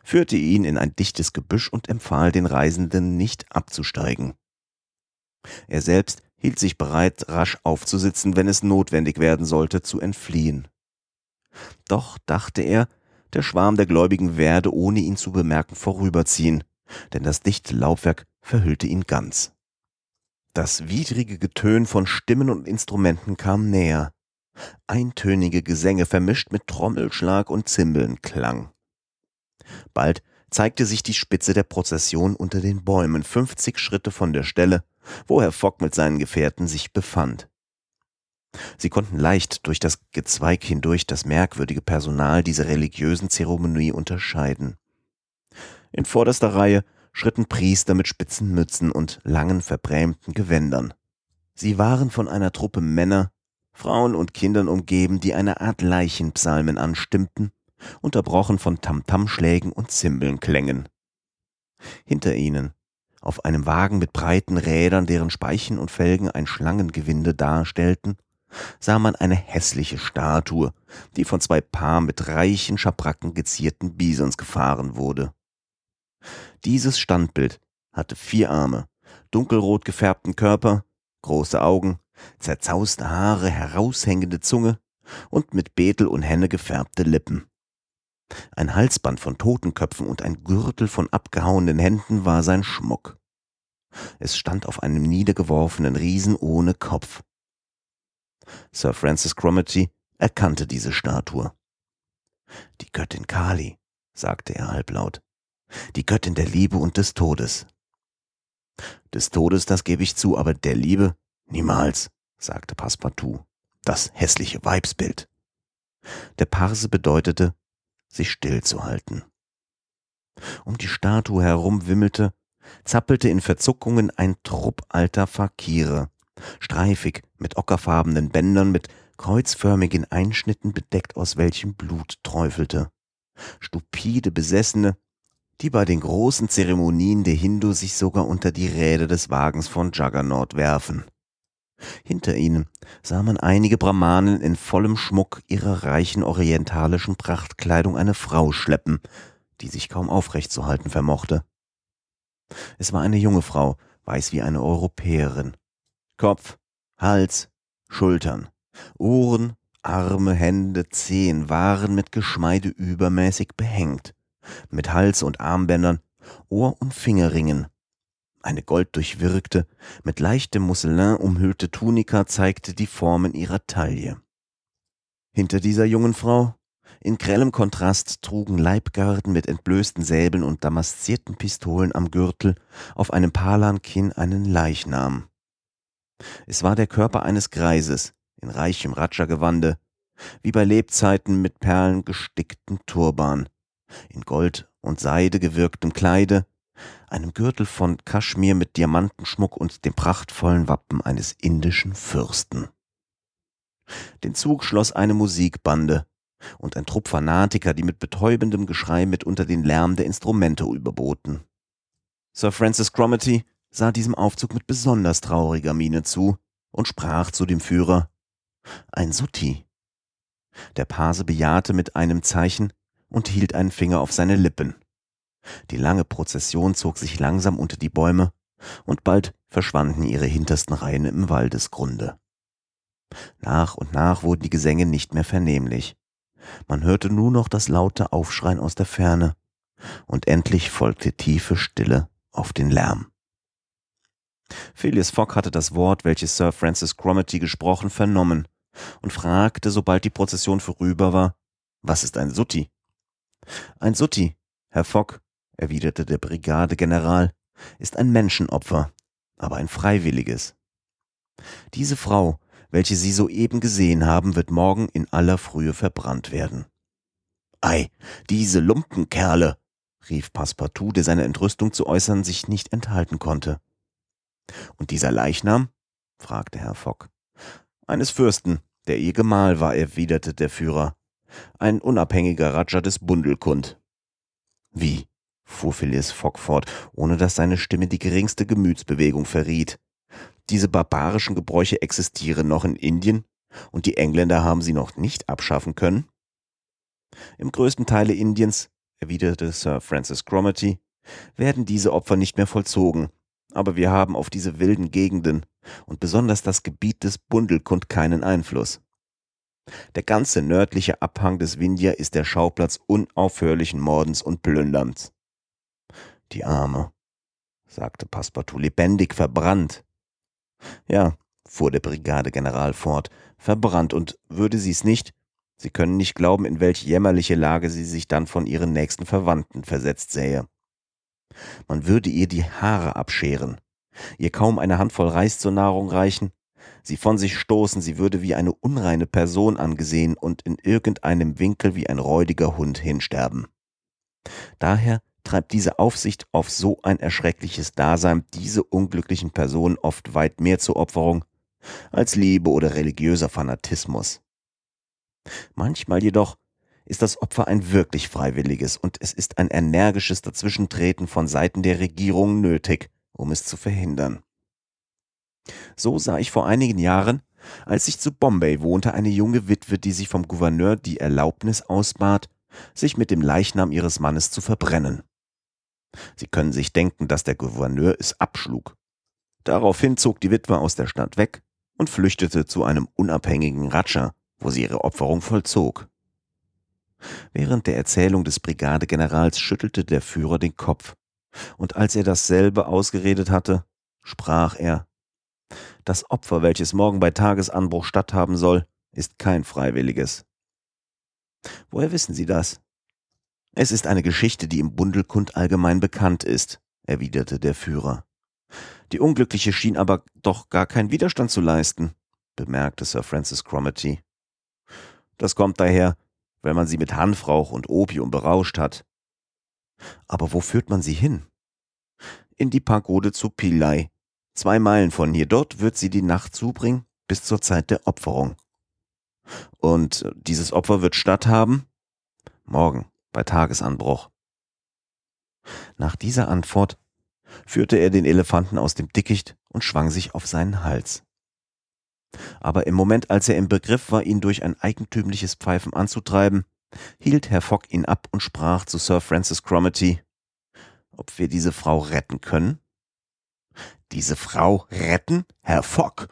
Speaker 1: führte ihn in ein dichtes Gebüsch und empfahl den Reisenden nicht abzusteigen. Er selbst hielt sich bereit, rasch aufzusitzen, wenn es notwendig werden sollte, zu entfliehen. Doch, dachte er, der Schwarm der Gläubigen werde, ohne ihn zu bemerken, vorüberziehen, denn das dichte Laubwerk verhüllte ihn ganz. Das widrige Getön von Stimmen und Instrumenten kam näher. Eintönige Gesänge vermischt mit Trommelschlag und Zimbelnklang. Bald zeigte sich die Spitze der Prozession unter den Bäumen, fünfzig Schritte von der Stelle, wo Herr Fogg mit seinen Gefährten sich befand. Sie konnten leicht durch das Gezweig hindurch das merkwürdige Personal dieser religiösen Zeremonie unterscheiden. In vorderster Reihe schritten Priester mit spitzen Mützen und langen verbrämten Gewändern. Sie waren von einer Truppe Männer, Frauen und Kindern umgeben, die eine Art Leichenpsalmen anstimmten, unterbrochen von Tamtamschlägen und Zimbelnklängen. Hinter ihnen auf einem Wagen mit breiten Rädern, deren Speichen und Felgen ein Schlangengewinde darstellten, sah man eine hässliche Statue, die von zwei Paar mit reichen Schabracken gezierten Bisons gefahren wurde. Dieses Standbild hatte vier Arme, dunkelrot gefärbten Körper, große Augen, zerzauste Haare, heraushängende Zunge und mit Betel und Henne gefärbte Lippen. Ein Halsband von Totenköpfen und ein Gürtel von abgehauenen Händen war sein Schmuck. Es stand auf einem niedergeworfenen Riesen ohne Kopf. Sir Francis Cromarty erkannte diese Statue. Die Göttin Kali, sagte er halblaut, die Göttin der Liebe und des Todes. Des Todes, das gebe ich zu, aber der Liebe niemals, sagte Passepartout. Das hässliche Weibsbild. Der Parse bedeutete, sich stillzuhalten. Um die Statue herum wimmelte, zappelte in Verzuckungen ein Trupp alter Fakire, streifig, mit ockerfarbenen Bändern, mit kreuzförmigen Einschnitten bedeckt, aus welchem Blut träufelte. Stupide Besessene, die bei den großen Zeremonien der Hindu sich sogar unter die Räder des Wagens von Juggernaut werfen. Hinter ihnen sah man einige Brahmanen in vollem Schmuck ihrer reichen orientalischen Prachtkleidung eine Frau schleppen, die sich kaum aufrecht zu halten vermochte. Es war eine junge Frau, weiß wie eine Europäerin. Kopf, Hals, Schultern, Ohren, Arme, Hände, Zehen waren mit Geschmeide übermäßig behängt, mit Hals- und Armbändern, Ohr- und Fingerringen. Eine golddurchwirkte, mit leichtem Musselin umhüllte Tunika zeigte die Formen ihrer Taille. Hinter dieser jungen Frau, in grellem Kontrast, trugen Leibgarden mit entblößten Säbeln und damaszierten Pistolen am Gürtel auf einem Palankin einen Leichnam. Es war der Körper eines Greises in reichem Ratschergewande, wie bei Lebzeiten mit Perlen gestickten Turban, in Gold und Seide gewirktem Kleide, einem Gürtel von Kaschmir mit Diamantenschmuck und dem prachtvollen Wappen eines indischen Fürsten. Den Zug schloss eine Musikbande und ein Trupp Fanatiker, die mit betäubendem Geschrei mitunter den Lärm der Instrumente überboten. Sir Francis Cromarty sah diesem Aufzug mit besonders trauriger Miene zu und sprach zu dem Führer Ein Sutti. Der Pase bejahte mit einem Zeichen und hielt einen Finger auf seine Lippen. Die lange Prozession zog sich langsam unter die Bäume, und bald verschwanden ihre hintersten Reihen im Waldesgrunde. Nach und nach wurden die Gesänge nicht mehr vernehmlich. Man hörte nur noch das laute Aufschreien aus der Ferne, und endlich folgte tiefe Stille auf den Lärm. Phileas Fogg hatte das Wort, welches Sir Francis Cromarty gesprochen, vernommen und fragte, sobald die Prozession vorüber war, was ist ein Sutti? Ein Sutti, Herr Fogg, erwiderte der Brigadegeneral, ist ein Menschenopfer, aber ein freiwilliges. Diese Frau, welche Sie soeben gesehen haben, wird morgen in aller Frühe verbrannt werden. Ei, diese Lumpenkerle, rief Passepartout, der seine Entrüstung zu äußern sich nicht enthalten konnte. Und dieser Leichnam? fragte Herr Fogg. Eines Fürsten, der ihr Gemahl war, erwiderte der Führer. Ein unabhängiger Raja des Bundelkund. Wie? fuhr Phileas Fogg fort, ohne dass seine Stimme die geringste Gemütsbewegung verriet. Diese barbarischen Gebräuche existieren noch in Indien und die Engländer haben sie noch nicht abschaffen können? Im größten Teile Indiens, erwiderte Sir Francis Cromarty, werden diese Opfer nicht mehr vollzogen, aber wir haben auf diese wilden Gegenden und besonders das Gebiet des Bundelkund keinen Einfluss. Der ganze nördliche Abhang des Vindhya ist der Schauplatz unaufhörlichen Mordens und Plünderns. Die Arme, sagte Passepartout, lebendig verbrannt. Ja, fuhr der Brigadegeneral fort, verbrannt, und würde sie's nicht, Sie können nicht glauben, in welch jämmerliche Lage sie sich dann von ihren nächsten Verwandten versetzt sähe. Man würde ihr die Haare abscheren, ihr kaum eine Handvoll Reis zur Nahrung reichen, sie von sich stoßen, sie würde wie eine unreine Person angesehen und in irgendeinem Winkel wie ein räudiger Hund hinsterben. Daher treibt diese Aufsicht auf so ein erschreckliches Dasein diese unglücklichen Personen oft weit mehr zur Opferung als Liebe oder religiöser Fanatismus. Manchmal jedoch ist das Opfer ein wirklich freiwilliges und es ist ein energisches Dazwischentreten von Seiten der Regierung nötig, um es zu verhindern. So sah ich vor einigen Jahren, als ich zu Bombay wohnte, eine junge Witwe, die sich vom Gouverneur die Erlaubnis ausbat, sich mit dem Leichnam ihres Mannes zu verbrennen. Sie können sich denken, dass der Gouverneur es abschlug. Daraufhin zog die Witwe aus der Stadt weg und flüchtete zu einem unabhängigen Raja, wo sie ihre Opferung vollzog. Während der Erzählung des Brigadegenerals schüttelte der Führer den Kopf, und als er dasselbe ausgeredet hatte, sprach er Das Opfer, welches morgen bei Tagesanbruch statthaben soll, ist kein freiwilliges. Woher wissen Sie das? Es ist eine Geschichte, die im Bundelkund allgemein bekannt ist, erwiderte der Führer. Die Unglückliche schien aber doch gar keinen Widerstand zu leisten, bemerkte Sir Francis Cromarty. Das kommt daher, weil man sie mit Hanfrauch und Opium berauscht hat. Aber wo führt man sie hin? In die Pagode zu Pillai. Zwei Meilen von hier. Dort wird sie die Nacht zubringen bis zur Zeit der Opferung. Und dieses Opfer wird statthaben? Morgen bei Tagesanbruch. Nach dieser Antwort führte er den Elefanten aus dem Dickicht und schwang sich auf seinen Hals. Aber im Moment, als er im Begriff war, ihn durch ein eigentümliches Pfeifen anzutreiben, hielt Herr Fogg ihn ab und sprach zu Sir Francis Cromarty, ob wir diese Frau retten können? Diese Frau retten? Herr Fogg,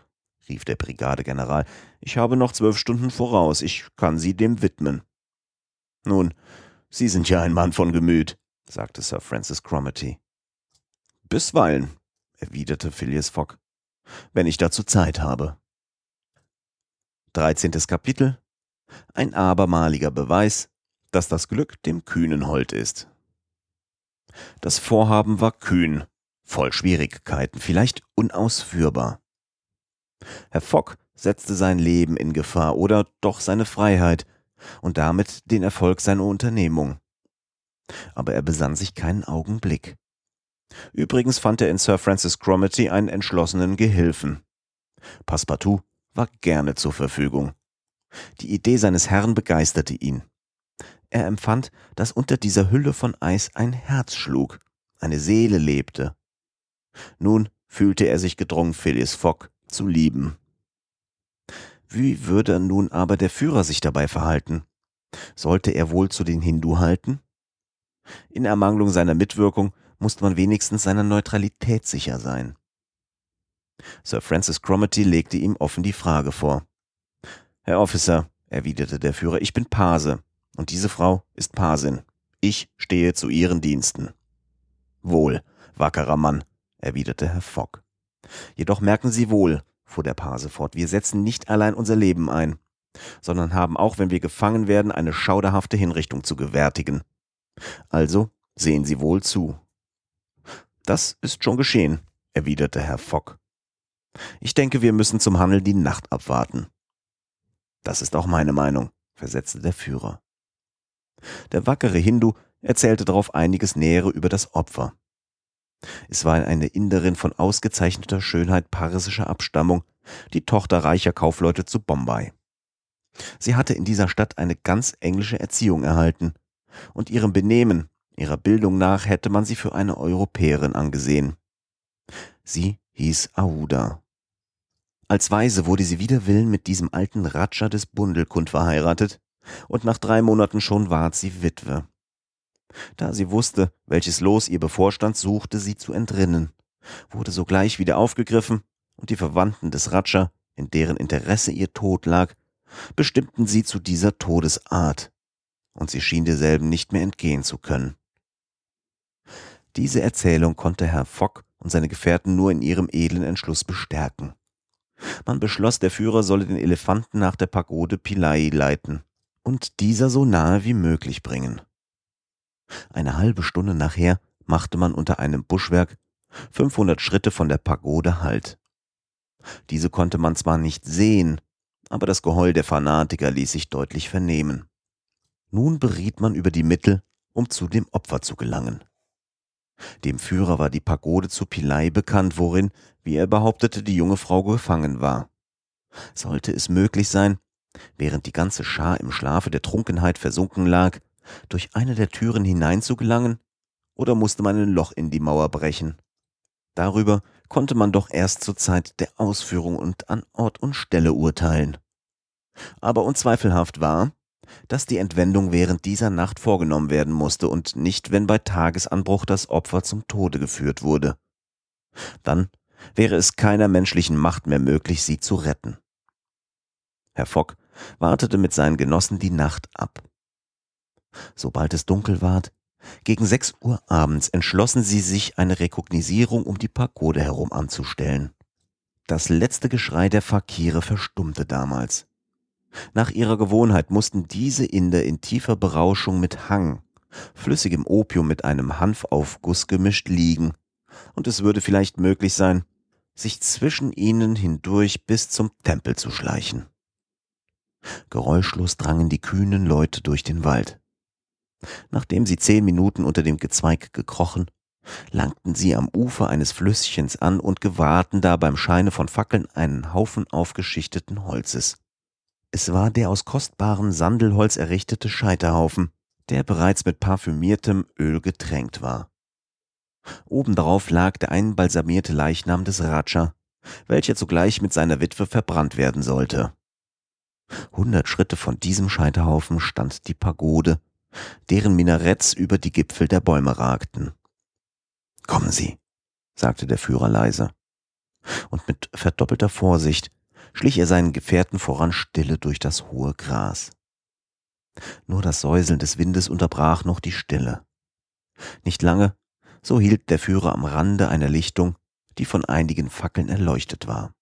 Speaker 1: rief der Brigadegeneral, ich habe noch zwölf Stunden voraus, ich kann sie dem widmen. Nun, Sie sind ja ein Mann von Gemüt, sagte Sir Francis Cromarty. Bisweilen, erwiderte Phileas Fogg, wenn ich dazu Zeit habe. 13. Kapitel Ein abermaliger Beweis, dass das Glück dem Kühnen hold ist. Das Vorhaben war kühn, voll Schwierigkeiten, vielleicht unausführbar. Herr Fogg setzte sein Leben in Gefahr oder doch seine Freiheit und damit den Erfolg seiner Unternehmung. Aber er besann sich keinen Augenblick. Übrigens fand er in Sir Francis Cromarty einen entschlossenen Gehilfen. Passepartout war gerne zur Verfügung. Die Idee seines Herrn begeisterte ihn. Er empfand, dass unter dieser Hülle von Eis ein Herz schlug, eine Seele lebte. Nun fühlte er sich gedrungen, Phileas Fogg zu lieben. Wie würde nun aber der Führer sich dabei verhalten? Sollte er wohl zu den Hindu halten? In Ermangelung seiner Mitwirkung musste man wenigstens seiner Neutralität sicher sein. Sir Francis Cromarty legte ihm offen die Frage vor. Herr Officer, erwiderte der Führer, ich bin Pase, und diese Frau ist Pasin. Ich stehe zu Ihren Diensten. Wohl, wackerer Mann, erwiderte Herr Fogg. Jedoch merken Sie wohl, fuhr der Pase fort, wir setzen nicht allein unser Leben ein, sondern haben auch, wenn wir gefangen werden, eine schauderhafte Hinrichtung zu gewärtigen. Also sehen Sie wohl zu. Das ist schon geschehen, erwiderte Herr Fogg. Ich denke, wir müssen zum Handel die Nacht abwarten. Das ist auch meine Meinung, versetzte der Führer. Der wackere Hindu erzählte darauf einiges Nähere über das Opfer. Es war eine Inderin von ausgezeichneter Schönheit parsischer Abstammung, die Tochter reicher Kaufleute zu Bombay. Sie hatte in dieser Stadt eine ganz englische Erziehung erhalten, und ihrem Benehmen, ihrer Bildung nach hätte man sie für eine Europäerin angesehen. Sie hieß Aouda. Als Weise wurde sie wider Willen mit diesem alten Ratscher des Bundelkund verheiratet, und nach drei Monaten schon ward sie Witwe. Da sie wusste, welches Los ihr bevorstand, suchte sie zu entrinnen, wurde sogleich wieder aufgegriffen, und die Verwandten des Ratscher, in deren Interesse ihr Tod lag, bestimmten sie zu dieser Todesart, und sie schien derselben nicht mehr entgehen zu können. Diese Erzählung konnte Herr Fogg und seine Gefährten nur in ihrem edlen Entschluss bestärken. Man beschloss, der Führer solle den Elefanten nach der Pagode Pillai leiten und dieser so nahe wie möglich bringen. Eine halbe Stunde nachher machte man unter einem Buschwerk 500 Schritte von der Pagode Halt. Diese konnte man zwar nicht sehen, aber das Geheul der Fanatiker ließ sich deutlich vernehmen. Nun beriet man über die Mittel, um zu dem Opfer zu gelangen. Dem Führer war die Pagode zu Pilei bekannt, worin, wie er behauptete, die junge Frau gefangen war. Sollte es möglich sein, während die ganze Schar im Schlafe der Trunkenheit versunken lag, durch eine der Türen hineinzugelangen, oder musste man ein Loch in die Mauer brechen? Darüber konnte man doch erst zur Zeit der Ausführung und an Ort und Stelle urteilen. Aber unzweifelhaft war, dass die Entwendung während dieser Nacht vorgenommen werden musste und nicht, wenn bei Tagesanbruch das Opfer zum Tode geführt wurde. Dann wäre es keiner menschlichen Macht mehr möglich, sie zu retten. Herr Fogg wartete mit seinen Genossen die Nacht ab. Sobald es dunkel ward, gegen sechs Uhr abends entschlossen sie sich, eine Rekognisierung um die Pagode herum anzustellen. Das letzte Geschrei der Fakire verstummte damals. Nach ihrer Gewohnheit mussten diese Inder in tiefer Berauschung mit Hang, flüssigem Opium mit einem Hanfaufguss gemischt liegen, und es würde vielleicht möglich sein, sich zwischen ihnen hindurch bis zum Tempel zu schleichen. Geräuschlos drangen die kühnen Leute durch den Wald. Nachdem sie zehn Minuten unter dem Gezweig gekrochen, langten sie am Ufer eines Flüsschens an und gewahrten da beim Scheine von Fackeln einen Haufen aufgeschichteten Holzes. Es war der aus kostbarem Sandelholz errichtete Scheiterhaufen, der bereits mit parfümiertem Öl getränkt war. Obendarauf lag der einbalsamierte Leichnam des Raja, welcher zugleich mit seiner Witwe verbrannt werden sollte. Hundert Schritte von diesem Scheiterhaufen stand die Pagode, deren Minaretts über die Gipfel der Bäume ragten. Kommen Sie, sagte der Führer leise. Und mit verdoppelter Vorsicht schlich er seinen Gefährten voran stille durch das hohe Gras. Nur das Säuseln des Windes unterbrach noch die Stille. Nicht lange, so hielt der Führer am Rande einer Lichtung, die von einigen Fackeln erleuchtet war.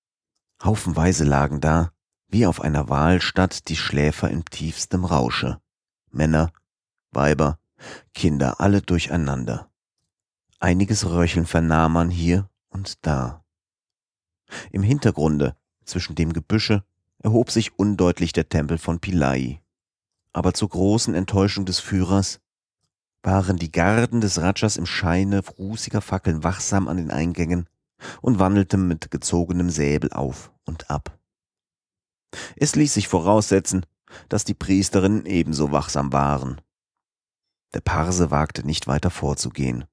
Speaker 1: Haufenweise lagen da, wie auf einer Wahlstatt, die Schläfer in tiefstem Rausche. Männer, Weiber, Kinder, alle durcheinander. Einiges Röcheln vernahm man hier und da. Im Hintergrunde, zwischen dem Gebüsche, erhob sich undeutlich der Tempel von Pillai. Aber zur großen Enttäuschung des Führers waren die Garden des Rajas im Scheine rußiger Fackeln wachsam an den Eingängen und wandelten mit gezogenem Säbel auf und ab. Es ließ sich voraussetzen, dass die Priesterinnen ebenso wachsam waren. Der Parse wagte nicht weiter vorzugehen.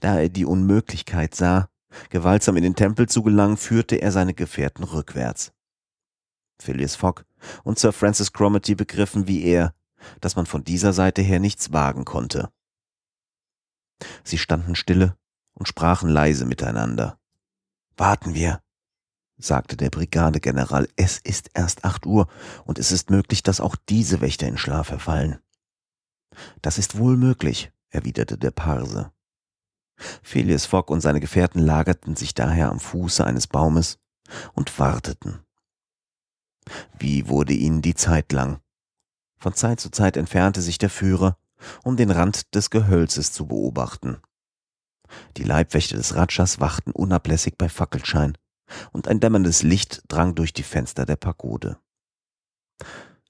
Speaker 1: Da er die Unmöglichkeit sah, gewaltsam in den Tempel zu gelangen, führte er seine Gefährten rückwärts. Phileas Fogg und Sir Francis Cromarty begriffen wie er, dass man von dieser Seite her nichts wagen konnte. Sie standen stille und sprachen leise miteinander. Warten wir, sagte der Brigadegeneral, es ist erst acht Uhr und es ist möglich, dass auch diese Wächter in Schlaf verfallen. Das ist wohl möglich, erwiderte der Parse. Phileas Fogg und seine Gefährten lagerten sich daher am Fuße eines Baumes und warteten. Wie wurde ihnen die Zeit lang? Von Zeit zu Zeit entfernte sich der Führer, um den Rand des Gehölzes zu beobachten. Die Leibwächter des Rajas wachten unablässig bei Fackelschein, und ein dämmerndes Licht drang durch die Fenster der Pagode.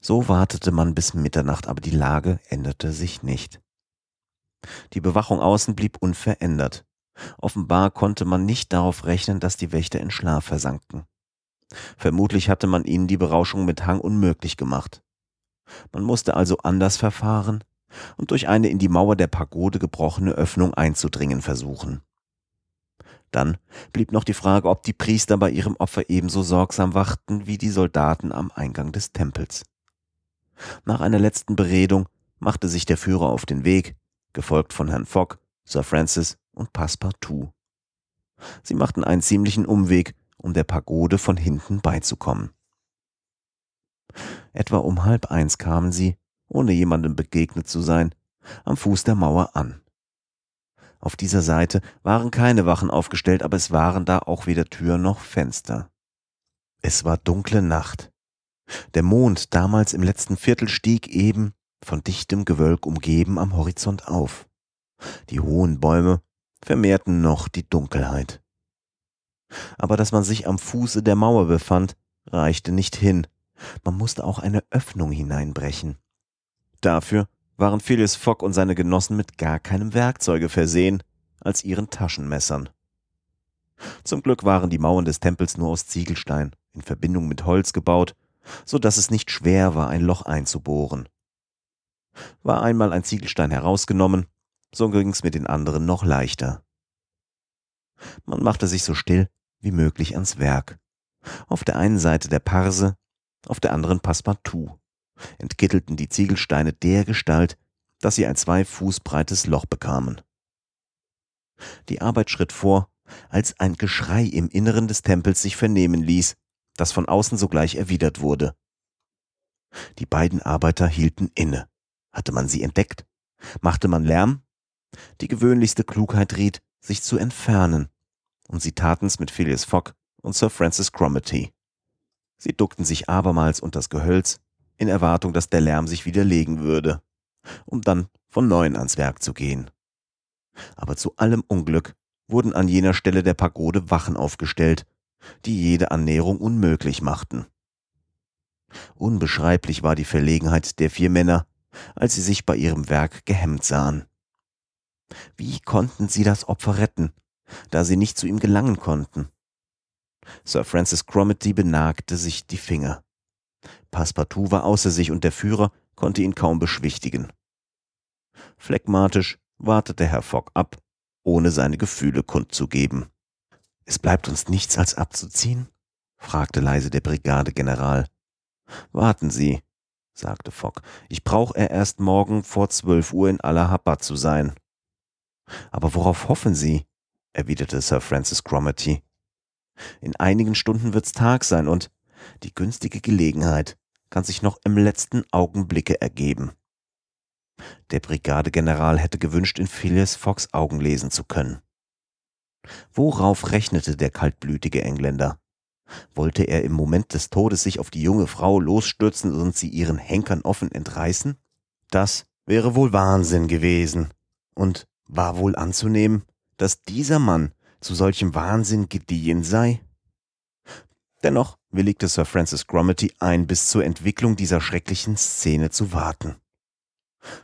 Speaker 1: So wartete man bis Mitternacht, aber die Lage änderte sich nicht. Die Bewachung außen blieb unverändert. Offenbar konnte man nicht darauf rechnen, dass die Wächter in Schlaf versanken. Vermutlich hatte man ihnen die Berauschung mit Hang unmöglich gemacht. Man musste also anders verfahren und durch eine in die Mauer der Pagode gebrochene Öffnung einzudringen versuchen. Dann blieb noch die Frage, ob die Priester bei ihrem Opfer ebenso sorgsam wachten wie die Soldaten am Eingang des Tempels. Nach einer letzten Beredung machte sich der Führer auf den Weg, gefolgt von Herrn Fogg, Sir Francis und Passepartout. Sie machten einen ziemlichen Umweg, um der Pagode von hinten beizukommen. Etwa um halb eins kamen sie, ohne jemandem begegnet zu sein, am Fuß der Mauer an. Auf dieser Seite waren keine Wachen aufgestellt, aber es waren da auch weder Tür noch Fenster. Es war dunkle Nacht. Der Mond, damals im letzten Viertel, stieg eben, von dichtem Gewölk umgeben, am Horizont auf. Die hohen Bäume vermehrten noch die Dunkelheit. Aber dass man sich am Fuße der Mauer befand, reichte nicht hin, man musste auch eine Öffnung hineinbrechen. Dafür waren Phileas Fogg und seine Genossen mit gar keinem Werkzeuge versehen als ihren Taschenmessern. Zum Glück waren die Mauern des Tempels nur aus Ziegelstein in Verbindung mit Holz gebaut, so dass es nicht schwer war, ein Loch einzubohren. War einmal ein Ziegelstein herausgenommen, so ging's mit den anderen noch leichter. Man machte sich so still wie möglich ans Werk. Auf der einen Seite der Parse, auf der anderen Passepartout, entkittelten die Ziegelsteine der Gestalt, dass sie ein zwei Fuß breites Loch bekamen. Die Arbeit schritt vor, als ein Geschrei im Inneren des Tempels sich vernehmen ließ, das von außen sogleich erwidert wurde. Die beiden Arbeiter hielten inne. Hatte man sie entdeckt? Machte man Lärm? Die gewöhnlichste Klugheit riet, sich zu entfernen, und sie taten's mit Phileas Fogg und Sir Francis Cromarty. Sie duckten sich abermals unter das Gehölz, in Erwartung, dass der Lärm sich widerlegen würde, um dann von neuem ans Werk zu gehen. Aber zu allem Unglück wurden an jener Stelle der Pagode Wachen aufgestellt, die jede Annäherung unmöglich machten. Unbeschreiblich war die Verlegenheit der vier Männer, als sie sich bei ihrem Werk gehemmt sahen. Wie konnten sie das Opfer retten, da sie nicht zu ihm gelangen konnten? Sir Francis Cromarty benagte sich die Finger. Passepartout war außer sich und der Führer konnte ihn kaum beschwichtigen. Phlegmatisch wartete Herr Fogg ab, ohne seine Gefühle kundzugeben. Es bleibt uns nichts als abzuziehen? fragte leise der Brigadegeneral. Warten Sie, sagte Fogg. Ich brauche er erst morgen vor zwölf Uhr in Allahabad zu sein. Aber worauf hoffen Sie? erwiderte Sir Francis Cromarty. In einigen Stunden wird's Tag sein und die günstige Gelegenheit kann sich noch im letzten Augenblicke ergeben. Der Brigadegeneral hätte gewünscht, in Phileas Foggs Augen lesen zu können. Worauf rechnete der kaltblütige Engländer? Wollte er im Moment des Todes sich auf die junge Frau losstürzen und sie ihren Henkern offen entreißen? Das wäre wohl Wahnsinn gewesen. Und war wohl anzunehmen, dass dieser Mann zu solchem Wahnsinn gediehen sei? Dennoch willigte Sir Francis Gromity ein, bis zur Entwicklung dieser schrecklichen Szene zu warten.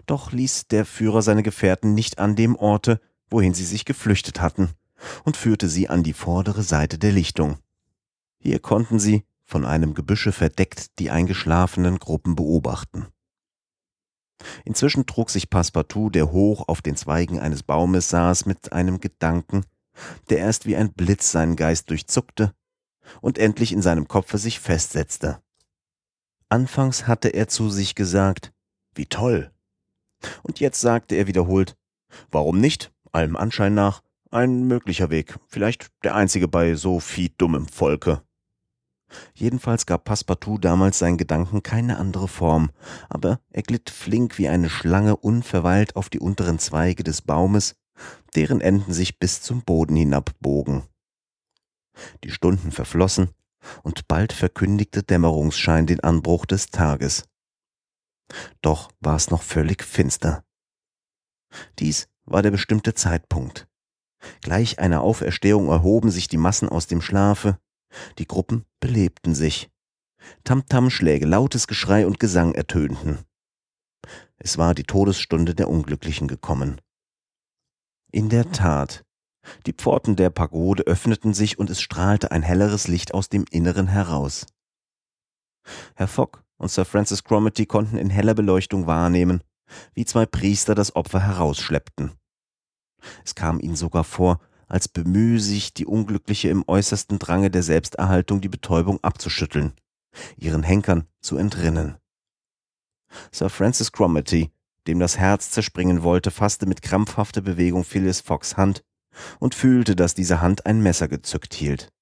Speaker 1: Doch ließ der Führer seine Gefährten nicht an dem Orte, wohin sie sich geflüchtet hatten, und führte sie an die vordere Seite der Lichtung. Hier konnten sie, von einem Gebüsche verdeckt, die eingeschlafenen Gruppen beobachten. Inzwischen trug sich Passepartout, der hoch auf den Zweigen eines Baumes saß, mit einem Gedanken, der erst wie ein Blitz seinen Geist durchzuckte und endlich in seinem Kopfe sich festsetzte. Anfangs hatte er zu sich gesagt, wie toll. Und jetzt sagte er wiederholt, warum nicht, allem Anschein nach, ein möglicher Weg, vielleicht der einzige bei so viel dummem Volke. Jedenfalls gab Passepartout damals seinen Gedanken keine andere Form, aber er glitt flink wie eine Schlange unverweilt auf die unteren Zweige des Baumes, deren Enden sich bis zum Boden hinabbogen. Die Stunden verflossen, und bald verkündigte Dämmerungsschein den Anbruch des Tages. Doch war es noch völlig finster. Dies war der bestimmte Zeitpunkt. Gleich einer Auferstehung erhoben sich die Massen aus dem Schlafe, die Gruppen belebten sich. Tamtamschläge, lautes Geschrei und Gesang ertönten. Es war die Todesstunde der Unglücklichen gekommen. In der Tat, die Pforten der Pagode öffneten sich und es strahlte ein helleres Licht aus dem Inneren heraus. Herr Fogg und Sir Francis Cromarty konnten in heller Beleuchtung wahrnehmen, wie zwei Priester das Opfer herausschleppten. Es kam ihnen sogar vor, als bemühe sich die Unglückliche im äußersten Drange der Selbsterhaltung die Betäubung abzuschütteln, ihren Henkern zu entrinnen. Sir Francis Cromarty, dem das Herz zerspringen wollte, fasste mit krampfhafter Bewegung Phyllis Fox Hand und fühlte, dass diese Hand ein Messer gezückt hielt.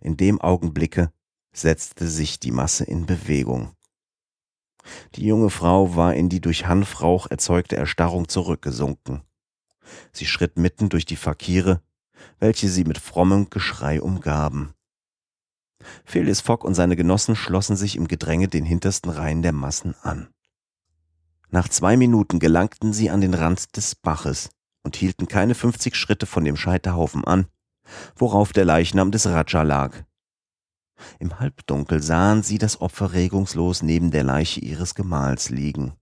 Speaker 1: In dem Augenblicke setzte sich die Masse in Bewegung. Die junge Frau war in die durch Hanfrauch erzeugte Erstarrung zurückgesunken. Sie schritt mitten durch die Fakire, welche sie mit frommem Geschrei umgaben. Phileas Fogg und seine Genossen schlossen sich im Gedränge den hintersten Reihen der Massen an. Nach zwei Minuten gelangten sie an den Rand des Baches und hielten keine fünfzig Schritte von dem Scheiterhaufen an, worauf der Leichnam des Raja lag. Im Halbdunkel sahen sie das Opfer regungslos neben der Leiche ihres Gemahls liegen.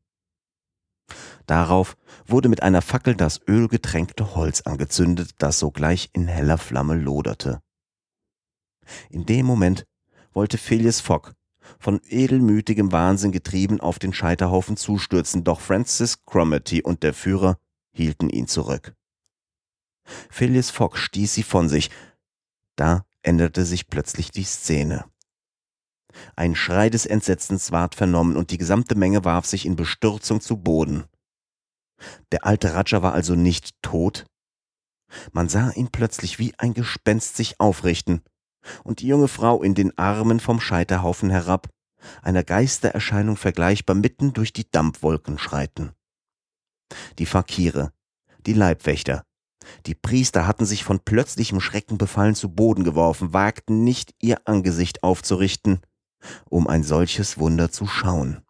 Speaker 1: Darauf wurde mit einer Fackel das ölgetränkte Holz angezündet, das sogleich in heller Flamme loderte. In dem Moment wollte Phileas Fogg, von edelmütigem Wahnsinn getrieben, auf den Scheiterhaufen zustürzen, doch Francis Cromarty und der Führer hielten ihn zurück. Phileas Fogg stieß sie von sich. Da änderte sich plötzlich die Szene. Ein Schrei des Entsetzens ward vernommen und die gesamte Menge warf sich in Bestürzung zu Boden. Der alte Raja war also nicht tot? Man sah ihn plötzlich wie ein Gespenst sich aufrichten und die junge Frau in den Armen vom Scheiterhaufen herab, einer Geistererscheinung vergleichbar mitten durch die Dampfwolken schreiten. Die Fakire, die Leibwächter, die Priester hatten sich von plötzlichem Schrecken befallen zu Boden geworfen, wagten nicht ihr Angesicht aufzurichten, um ein solches Wunder zu schauen.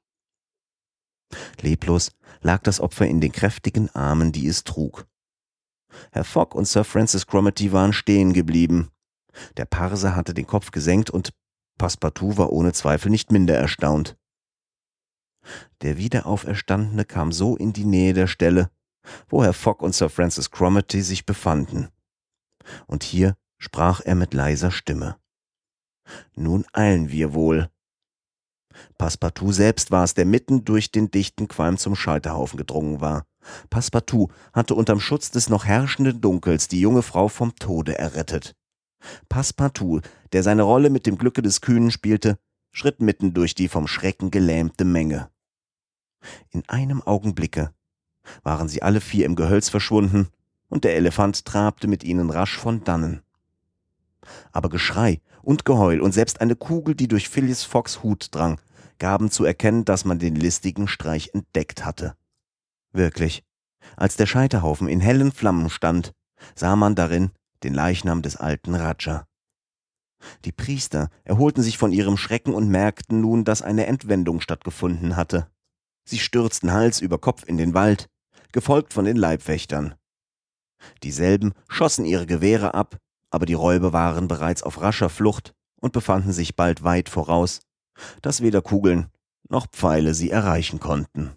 Speaker 1: Leblos lag das Opfer in den kräftigen Armen, die es trug. Herr Fogg und Sir Francis Cromarty waren stehen geblieben. Der Parser hatte den Kopf gesenkt und Passepartout war ohne Zweifel nicht minder erstaunt. Der Wiederauferstandene kam so in die Nähe der Stelle, wo Herr Fogg und Sir Francis Cromarty sich befanden. Und hier sprach er mit leiser Stimme. Nun eilen wir wohl. Passepartout selbst war es, der mitten durch den dichten Qualm zum Scheiterhaufen gedrungen war. Passepartout hatte unterm Schutz des noch herrschenden Dunkels die junge Frau vom Tode errettet. Passepartout, der seine Rolle mit dem Glücke des Kühnen spielte, schritt mitten durch die vom Schrecken gelähmte Menge. In einem Augenblicke waren sie alle vier im Gehölz verschwunden, und der Elefant trabte mit ihnen rasch von dannen. Aber Geschrei und Geheul und selbst eine Kugel, die durch Phileas Foggs Hut drang, gaben zu erkennen, dass man den listigen Streich entdeckt hatte. Wirklich, als der Scheiterhaufen in hellen Flammen stand, sah man darin den Leichnam des alten Raja. Die Priester erholten sich von ihrem Schrecken und merkten nun, dass eine Entwendung stattgefunden hatte. Sie stürzten Hals über Kopf in den Wald, gefolgt von den Leibwächtern. Dieselben schossen ihre Gewehre ab, aber die Räuber waren bereits auf rascher Flucht und befanden sich bald weit voraus, dass weder Kugeln noch Pfeile sie erreichen konnten.